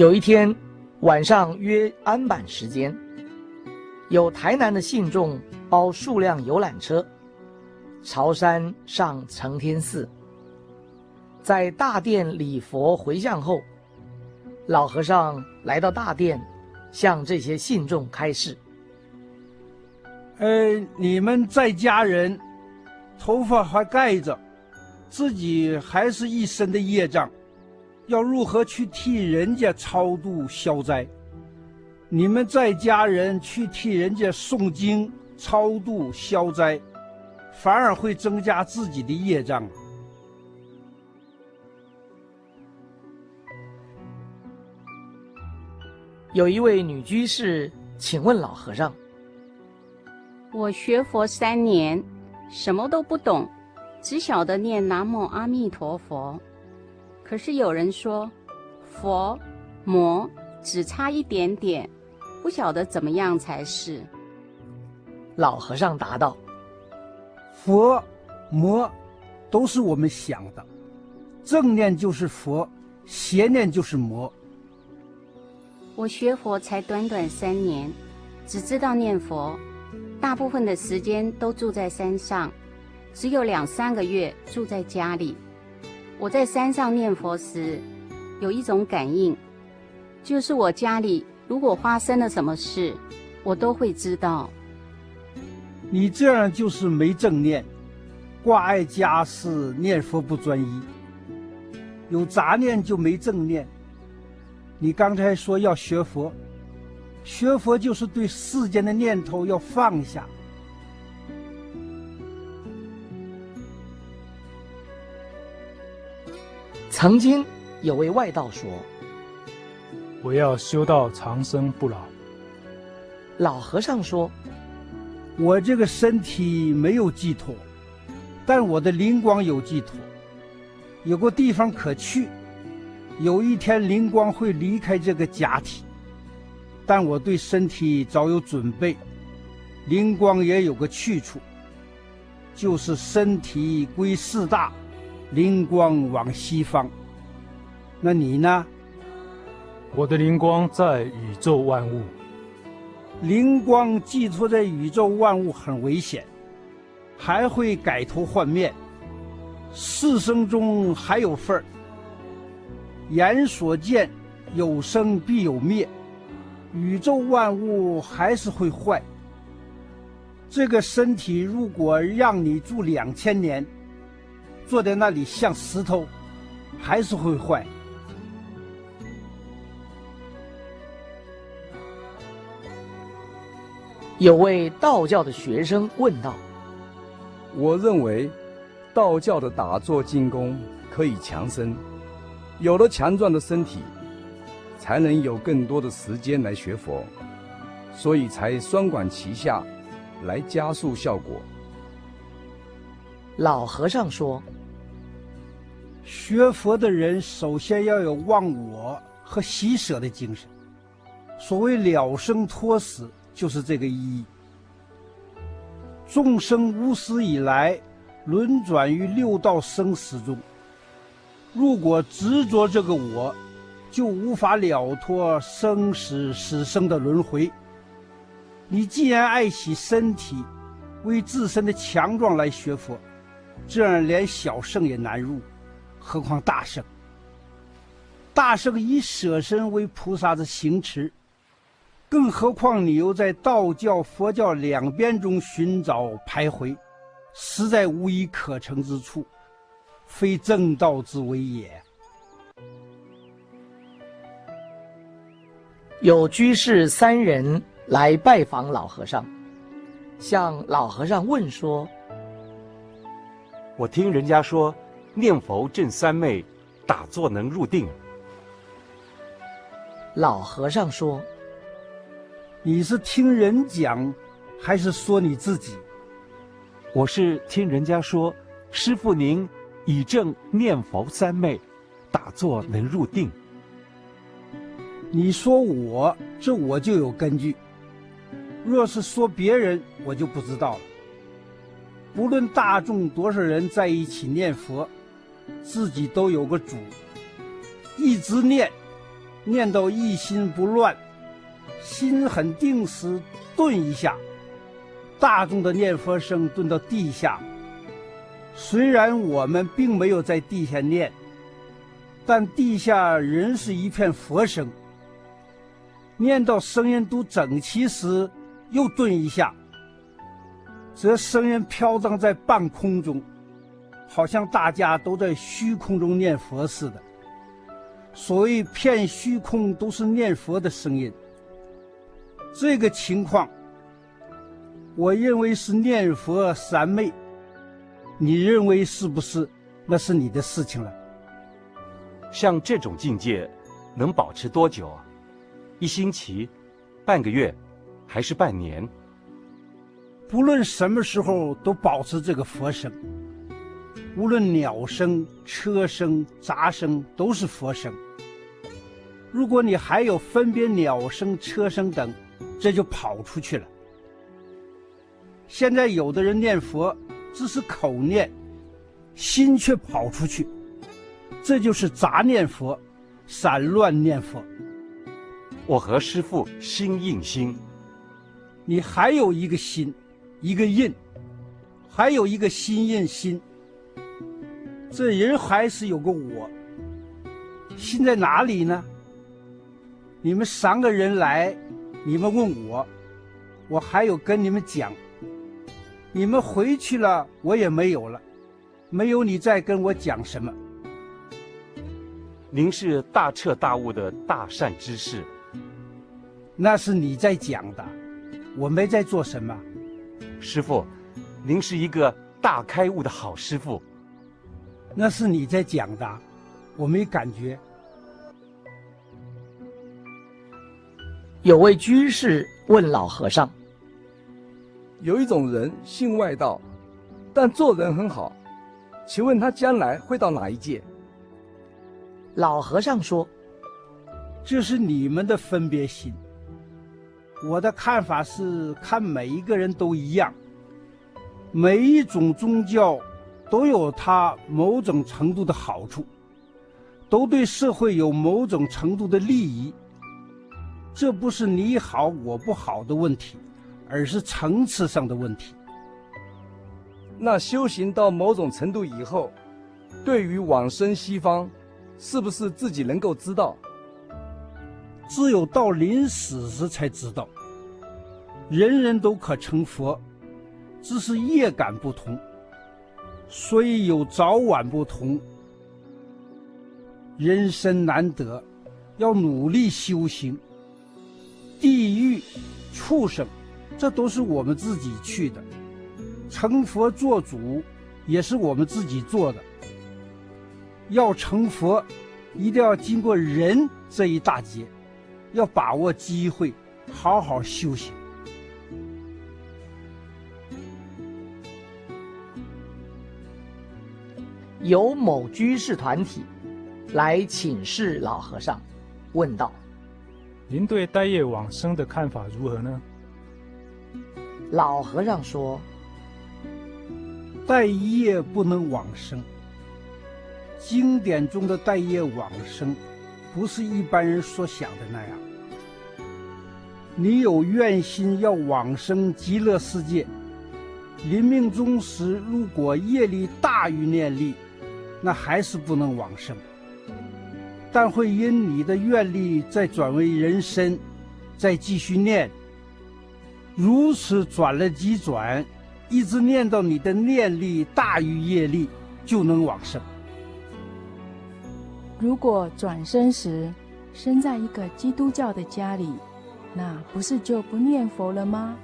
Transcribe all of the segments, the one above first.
有一天晚上约安板时间，有台南的信众包数辆游览车，朝山上承天寺，在大殿礼佛回向后，老和尚来到大殿，向这些信众开示：“呃，你们在家人，头发还盖着，自己还是一身的业障。”要如何去替人家超度消灾？你们在家人去替人家诵经超度消灾，反而会增加自己的业障。有一位女居士，请问老和尚：我学佛三年，什么都不懂，只晓得念南无阿弥陀佛。可是有人说，佛、魔只差一点点，不晓得怎么样才是。老和尚答道：“佛、魔都是我们想的，正念就是佛，邪念就是魔。”我学佛才短短三年，只知道念佛，大部分的时间都住在山上，只有两三个月住在家里。我在山上念佛时，有一种感应，就是我家里如果发生了什么事，我都会知道。你这样就是没正念，挂碍家事，念佛不专一，有杂念就没正念。你刚才说要学佛，学佛就是对世间的念头要放下。曾经有位外道说：“我要修道长生不老。”老和尚说：“我这个身体没有寄托，但我的灵光有寄托，有个地方可去。有一天灵光会离开这个假体，但我对身体早有准备，灵光也有个去处，就是身体归四大。”灵光往西方，那你呢？我的灵光在宇宙万物。灵光寄托在宇宙万物很危险，还会改头换面。四生中还有份儿。眼所见，有生必有灭，宇宙万物还是会坏。这个身体如果让你住两千年。坐在那里像石头，还是会坏。有位道教的学生问道：“我认为，道教的打坐进功可以强身，有了强壮的身体，才能有更多的时间来学佛，所以才双管齐下，来加速效果。”老和尚说。学佛的人首先要有忘我和喜舍的精神，所谓了生脱死就是这个意义。众生无始以来轮转于六道生死中，如果执着这个我，就无法了脱生死死生的轮回。你既然爱惜身体，为自身的强壮来学佛，这样连小圣也难入。何况大圣，大圣以舍身为菩萨的行持，更何况你又在道教、佛教两边中寻找徘徊，实在无一可乘之处，非正道之为也。有居士三人来拜访老和尚，向老和尚问说：“我听人家说。”念佛证三昧，打坐能入定。老和尚说：“你是听人讲，还是说你自己？”我是听人家说，师傅您以正念佛三昧，打坐能入定。你说我，这我就有根据；若是说别人，我就不知道了。不论大众多少人在一起念佛。自己都有个主，一直念，念到一心不乱，心很定时，顿一下，大众的念佛声顿到地下。虽然我们并没有在地下念，但地下仍是一片佛声。念到声音都整齐时，又顿一下，则声音飘荡在半空中，好像大家都在虚空中念佛似的。所谓片虚空都是念佛的声音。这个情况，我认为是念佛三昧。你认为是不是？那是你的事情了。像这种境界，能保持多久？一星期、半个月，还是半年？不论什么时候都保持这个佛声。无论鸟声、车声、杂声，都是佛声。如果你还有分别鸟声、车声等，这就跑出去了。现在有的人念佛。只是口念，心却跑出去，这就是杂念佛，散乱念佛。我和师父心印心，你还有一个心，一个印，还有一个心印心。这人还是有个我，心在哪里呢？你们三个人来，你们问我，我还有跟你们讲。你们回去了，我也没有了，没有你再跟我讲什么。您是大彻大悟的大善之士，那是你在讲的，我没在做什么。师傅，您是一个大开悟的好师父，那是你在讲的，我没感觉。有位居士问老和尚。有一种人信外道，但做人很好，请问他将来会到哪一界？老和尚说：“这是你们的分别心。我的看法是，看每一个人都一样，每一种宗教都有它某种程度的好处，都对社会有某种程度的利益。这不是你好我不好的问题。”而是层次上的问题。那修行到某种程度以后，对于往生西方，是不是自己能够知道？只有到临死时才知道。人人都可成佛，只是业感不同，所以有早晚不同。人生难得，要努力修行。地狱、畜生。这都是我们自己去的，成佛做主也是我们自己做的。要成佛，一定要经过人这一大劫，要把握机会，好好修行。有某居士团体来请示老和尚，问道：“您对待业往生的看法如何呢？”老和尚说：“待业不能往生。经典中的待业往生，不是一般人所想的那样。你有愿心要往生极乐世界，临命终时如果业力大于念力，那还是不能往生。但会因你的愿力再转为人身，再继续念。”如此转了几转，一直念到你的念力大于业力，就能往生。如果转生时生在一个基督教的家里，那不是就不念佛了吗？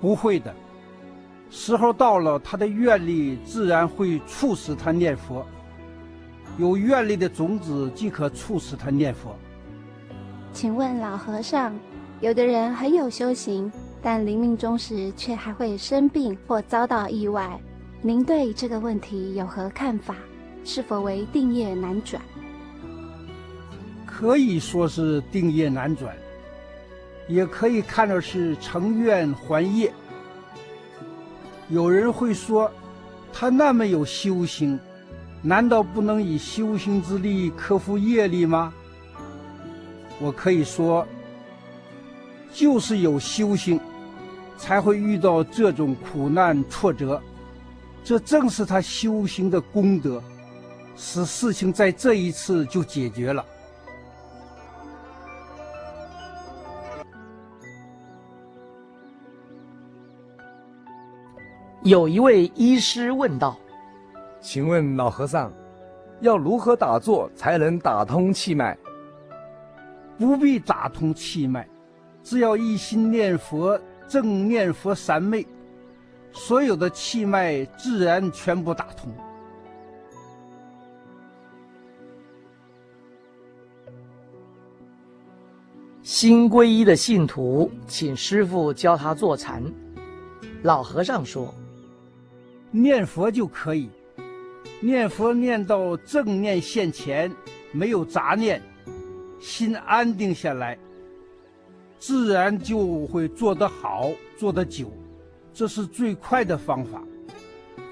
不会的，时候到了，他的愿力自然会促使他念佛。有愿力的种子即可促使他念佛。请问老和尚，有的人很有修行。但临命终时却还会生病或遭到意外，您对这个问题有何看法？是否为定业难转？可以说是定业难转，也可以看作是成愿还业。有人会说，他那么有修行，难道不能以修行之力克服业力吗？我可以说，就是有修行，才会遇到这种苦难挫折。这正是他修行的功德，使事情在这一次就解决了。有一位医师问道：“请问老和尚，要如何打坐才能打通气脉？”不必打通气脉，只要一心念佛，正念佛三昧，所有的气脉自然全部打通。新皈依的信徒请师傅教他坐禅，老和尚说：“念佛就可以，念佛念到正念现前，没有杂念。”心安定下来，自然就会做得好，做得久，这是最快的方法。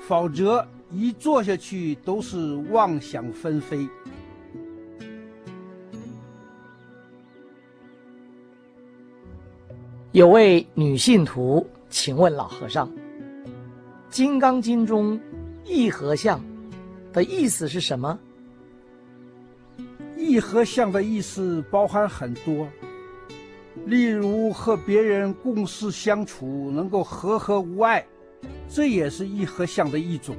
否则一坐下去都是妄想纷飞。有位女信徒请问老和尚，《金刚经》中“义和相”的意思是什么？义和相的意思包含很多，例如和别人共事相处能够和和无碍，这也是义和相的一种。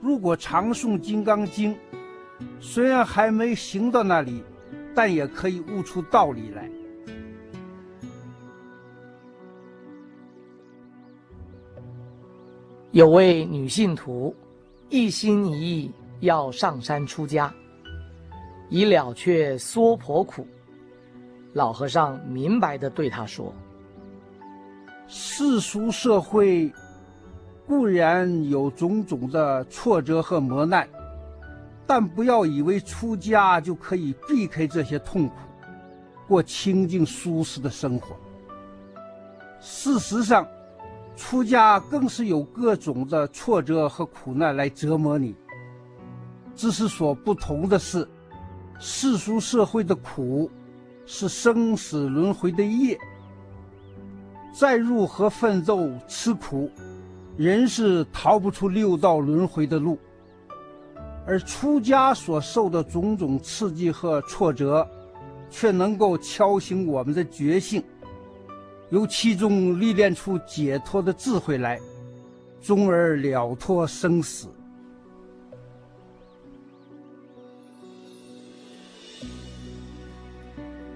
如果常诵《金刚经》，虽然还没行到那里，但也可以悟出道理来。有位女信徒，一心一意要上山出家。以了却娑婆苦，老和尚明白地对他说：“世俗社会固然有种种的挫折和磨难，但不要以为出家就可以避开这些痛苦，过清净舒适的生活。事实上，出家更是有各种的挫折和苦难来折磨你。只是所不同的是。”世俗社会的苦，是生死轮回的业。再如何奋斗吃苦，仍是逃不出六道轮回的路。而出家所受的种种刺激和挫折，却能够敲醒我们的觉性，由其中历练出解脱的智慧来，终而了脱生死。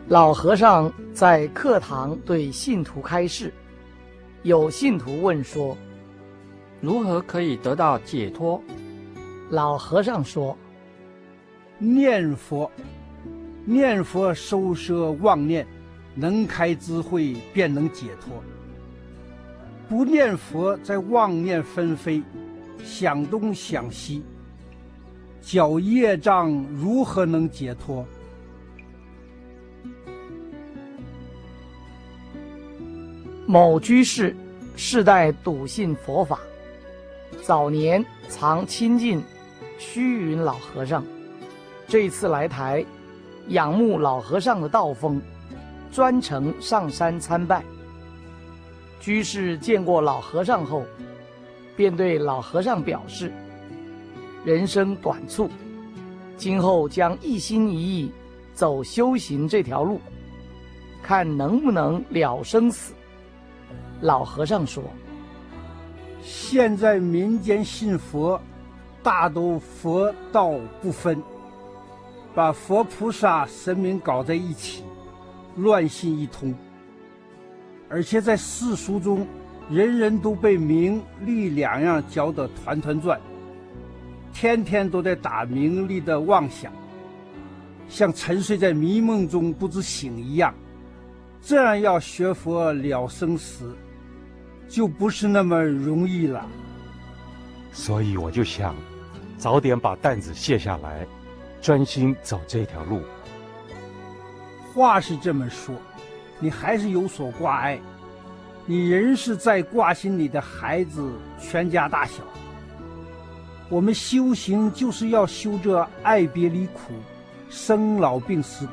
老和尚在课堂对信徒开示，有信徒问说：“如何可以得到解脱？”老和尚说：“念佛，念佛收摄妄念，能开智慧，便能解脱。不念佛，在妄念纷飞，想东想西，搅业障，如何能解脱？”某居士世代笃信佛法，早年常亲近虚云老和尚。这次来台，仰慕老和尚的道风，专程上山参拜。居士见过老和尚后，便对老和尚表示：人生短促，今后将一心一意走修行这条路，看能不能了生死。老和尚说：“现在民间信佛，大都佛道不分，把佛菩萨神明搞在一起，乱信一通。而且在世俗中，人人都被名利两样搅得团团转，天天都在打名利的妄想，像沉睡在迷梦中不知醒一样。这样要学佛了生死。”就不是那么容易了，所以我就想，早点把担子卸下来，专心走这条路。话是这么说，你还是有所挂碍，你仍是在挂心你的孩子、全家大小。我们修行就是要修这爱别离苦、生老病死苦，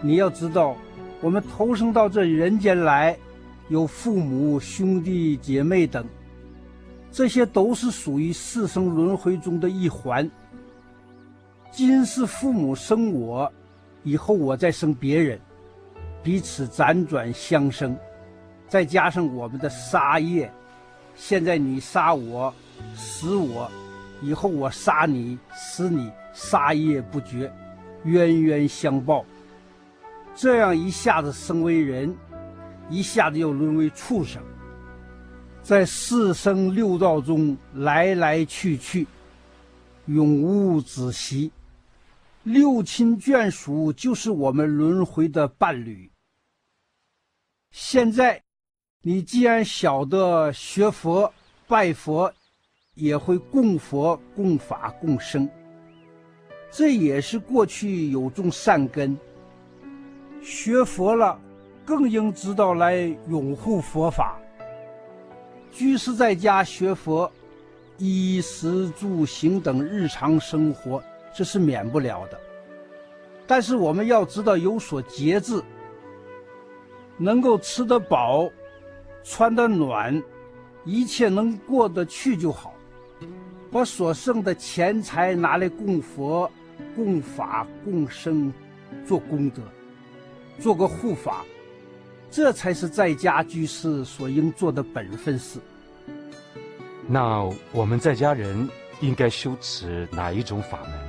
你要知道，我们投生到这人间来，有父母、兄弟姐妹等，这些都是属于四生轮回中的一环。今世父母生我，以后我再生别人，彼此辗转相生，再加上我们的杀业，现在你杀我，死我，以后我杀你，死你，杀业不绝，冤冤相报。这样一下子生为人，一下子又沦为畜生，在四生六道中来来去去，永无止息。六亲眷属就是我们轮回的伴侣。现在，你既然晓得学佛、拜佛，也会供佛、供法、供生，这也是过去有种善根。学佛了，更应知道来拥护佛法。居士在家学佛，衣食住行等日常生活，这是免不了的。但是我们要知道有所节制，能够吃得饱，穿得暖，一切能过得去就好。把所剩的钱财拿来供佛、供法、供僧，做功德。做个护法，这才是在家居士所应做的本分事。那我们在家人应该修持哪一种法门？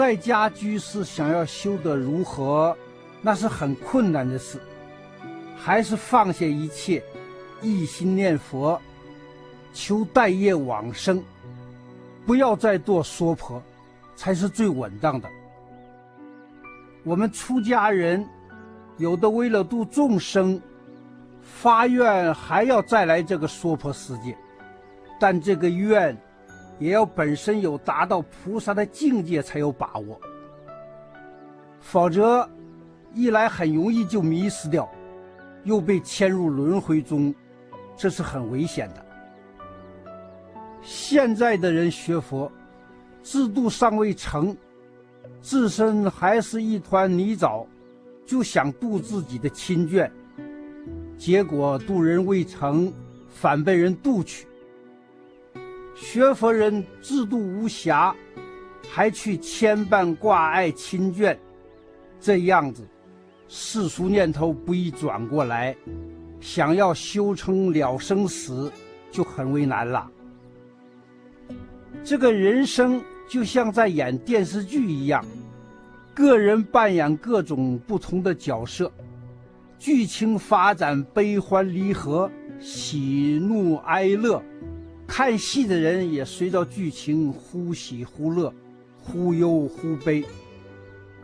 在家居士想要修得如何，那是很困难的事。还是放下一切，一心念佛，求带业往生，不要再做娑婆，才是最稳当的。我们出家人，有的为了度众生，发愿还要再来这个娑婆世界，但这个愿，也要本身有达到菩萨的境界才有把握，否则，一来很容易就迷失掉，又被牵入轮回中，这是很危险的。现在的人学佛，制度尚未成。自身还是一团泥沼，就想度自己的亲眷，结果渡人未成，反被人渡去。学佛人自度无暇，还去牵绊挂碍亲眷，这样子，世俗念头不易转过来，想要修成了生死，就很为难了。这个人生。就像在演电视剧一样，个人扮演各种不同的角色，剧情发展悲欢离合、喜怒哀乐，看戏的人也随着剧情忽喜忽乐、忽忧忽悲，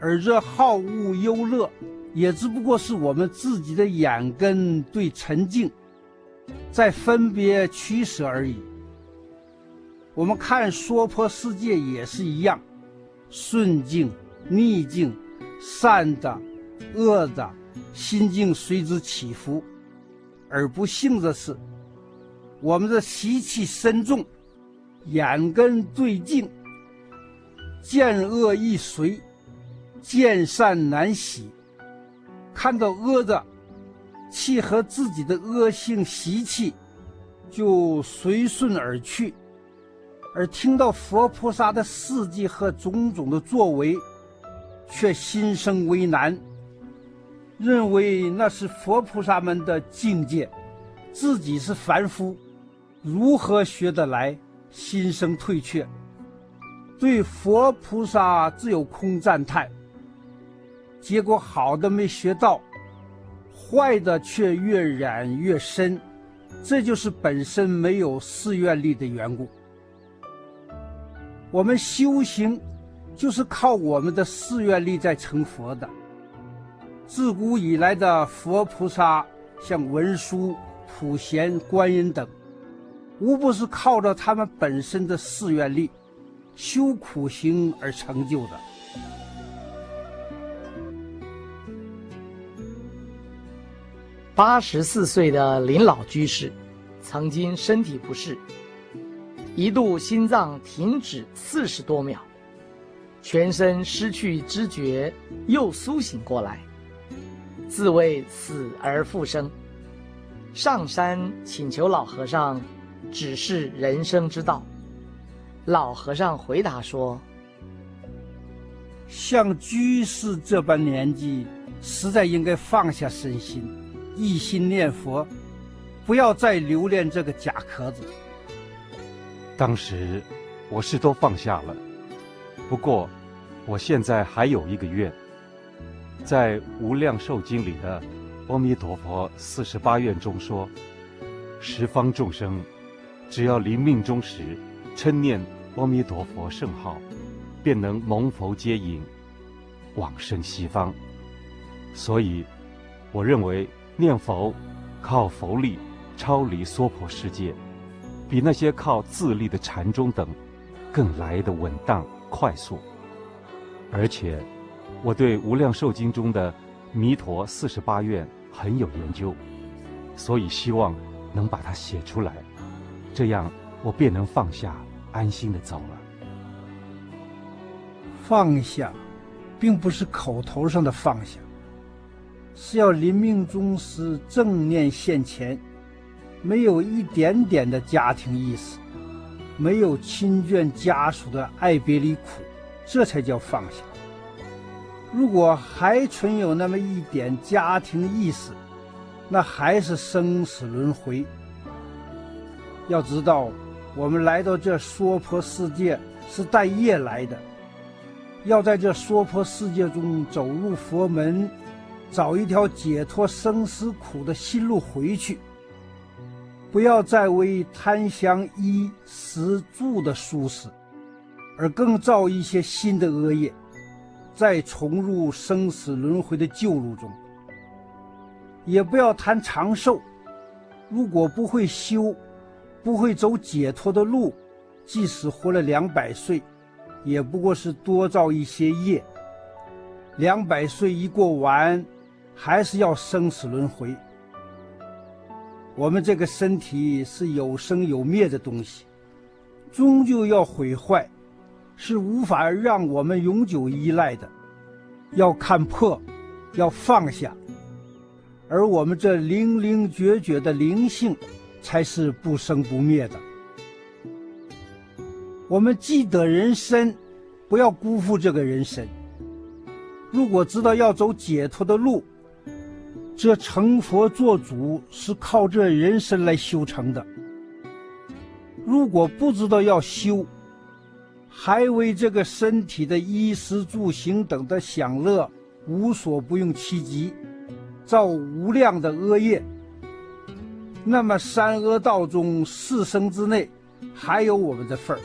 而这好恶忧乐，也只不过是我们自己的眼根对尘境在分别取舍而已。我们看娑婆世界也是一样，顺境、逆境、善的、恶的，心境随之起伏。而不幸的是，我们的习气深重，眼根最净，见恶易随，见善难喜。看到恶的，契合自己的恶性习气，就随顺而去。而听到佛菩萨的事迹和种种的作为，却心生为难，认为那是佛菩萨们的境界，自己是凡夫，如何学得来？心生退却，对佛菩萨只有空赞叹。结果好的没学到，坏的却越染越深，这就是本身没有誓愿力的缘故。我们修行，就是靠我们的誓愿力在成佛的。自古以来的佛菩萨，像文殊、普贤、观音等，无不是靠着他们本身的寺愿力，修苦行而成就的。八十四岁的林老居士，曾经身体不适。一度心脏停止四十多秒，全身失去知觉，又苏醒过来，自谓死而复生，上山请求老和尚指示人生之道。老和尚回答说：“像居士这般年纪，实在应该放下身心，一心念佛，不要再留恋这个假壳子。”当时我是都放下了，不过我现在还有一个愿，在《无量寿经》里的《阿弥陀佛四十八愿》中说，十方众生只要临命终时称念。阿弥陀佛圣号，便能蒙佛接引，往生西方。所以，我认为念佛靠佛力超离娑婆世界，比那些靠自力的禅宗等更来得稳当快速。而且，我对《无量寿经》中的弥陀四十八愿很有研究，所以希望能把它写出来，这样我便能放下。安心的走了。放下，并不是口头上的放下，是要临命终时正念现前，没有一点点的家庭意识，没有亲眷家属的爱别离苦，这才叫放下。如果还存有那么一点家庭意识，那还是生死轮回。要知道。我们来到这娑婆世界是带业来的，要在这娑婆世界中走入佛门，找一条解脱生死苦的新路回去。不要再为贪享衣食住的舒适，而更造一些新的恶业，再重入生死轮回的旧路中。也不要贪长寿，如果不会修。不会走解脱的路，即使活了两百岁，也不过是多造一些业。两百岁一过完，还是要生死轮回。我们这个身体是有生有灭的东西，终究要毁坏，是无法让我们永久依赖的。要看破，要放下，而我们这零零觉觉的灵性。才是不生不灭的。我们既得人身，不要辜负这个人身。如果知道要走解脱的路，这成佛做主是靠这人身来修成的。如果不知道要修，还为这个身体的衣食住行等的享乐无所不用其极，造无量的恶业。那么三恶道中四生之内，还有我们的份儿。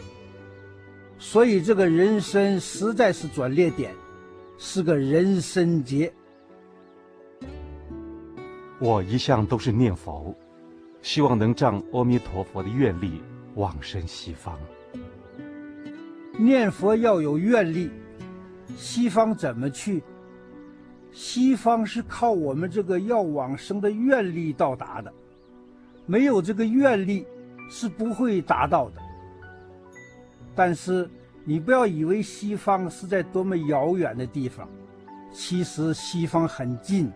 所以这个人生实在是转捩点，是个人生劫。我一向都是念佛，希望能仗阿弥陀佛的愿力往生西方。念佛要有愿力，西方怎么去？西方是靠我们这个要往生的愿力到达的。没有这个愿力，是不会达到的。但是你不要以为西方是在多么遥远的地方，其实西方很近，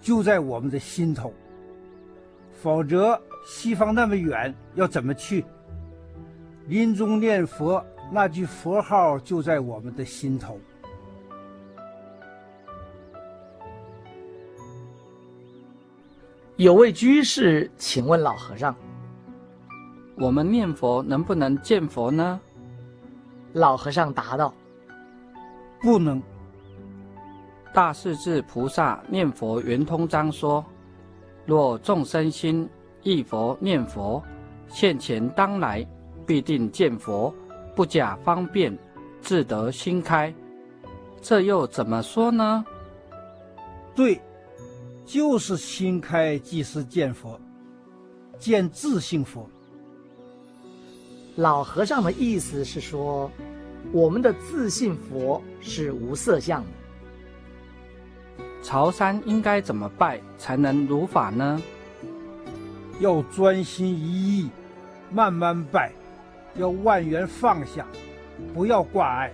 就在我们的心头。否则西方那么远，要怎么去？临终念佛，那句佛号就在我们的心头。有位居士请问老和尚：“我们念佛能不能见佛呢？”老和尚答道：“不能。”大势至菩萨念佛圆通章说：“若众生心忆佛念佛，现前当来必定见佛，不假方便，自得心开。”这又怎么说呢？对。就是心开即是见佛，见自性佛。老和尚的意思是说，我们的自信佛是无色相的。朝山应该怎么拜才能如法呢？要专心一意，慢慢拜，要万缘放下，不要挂碍。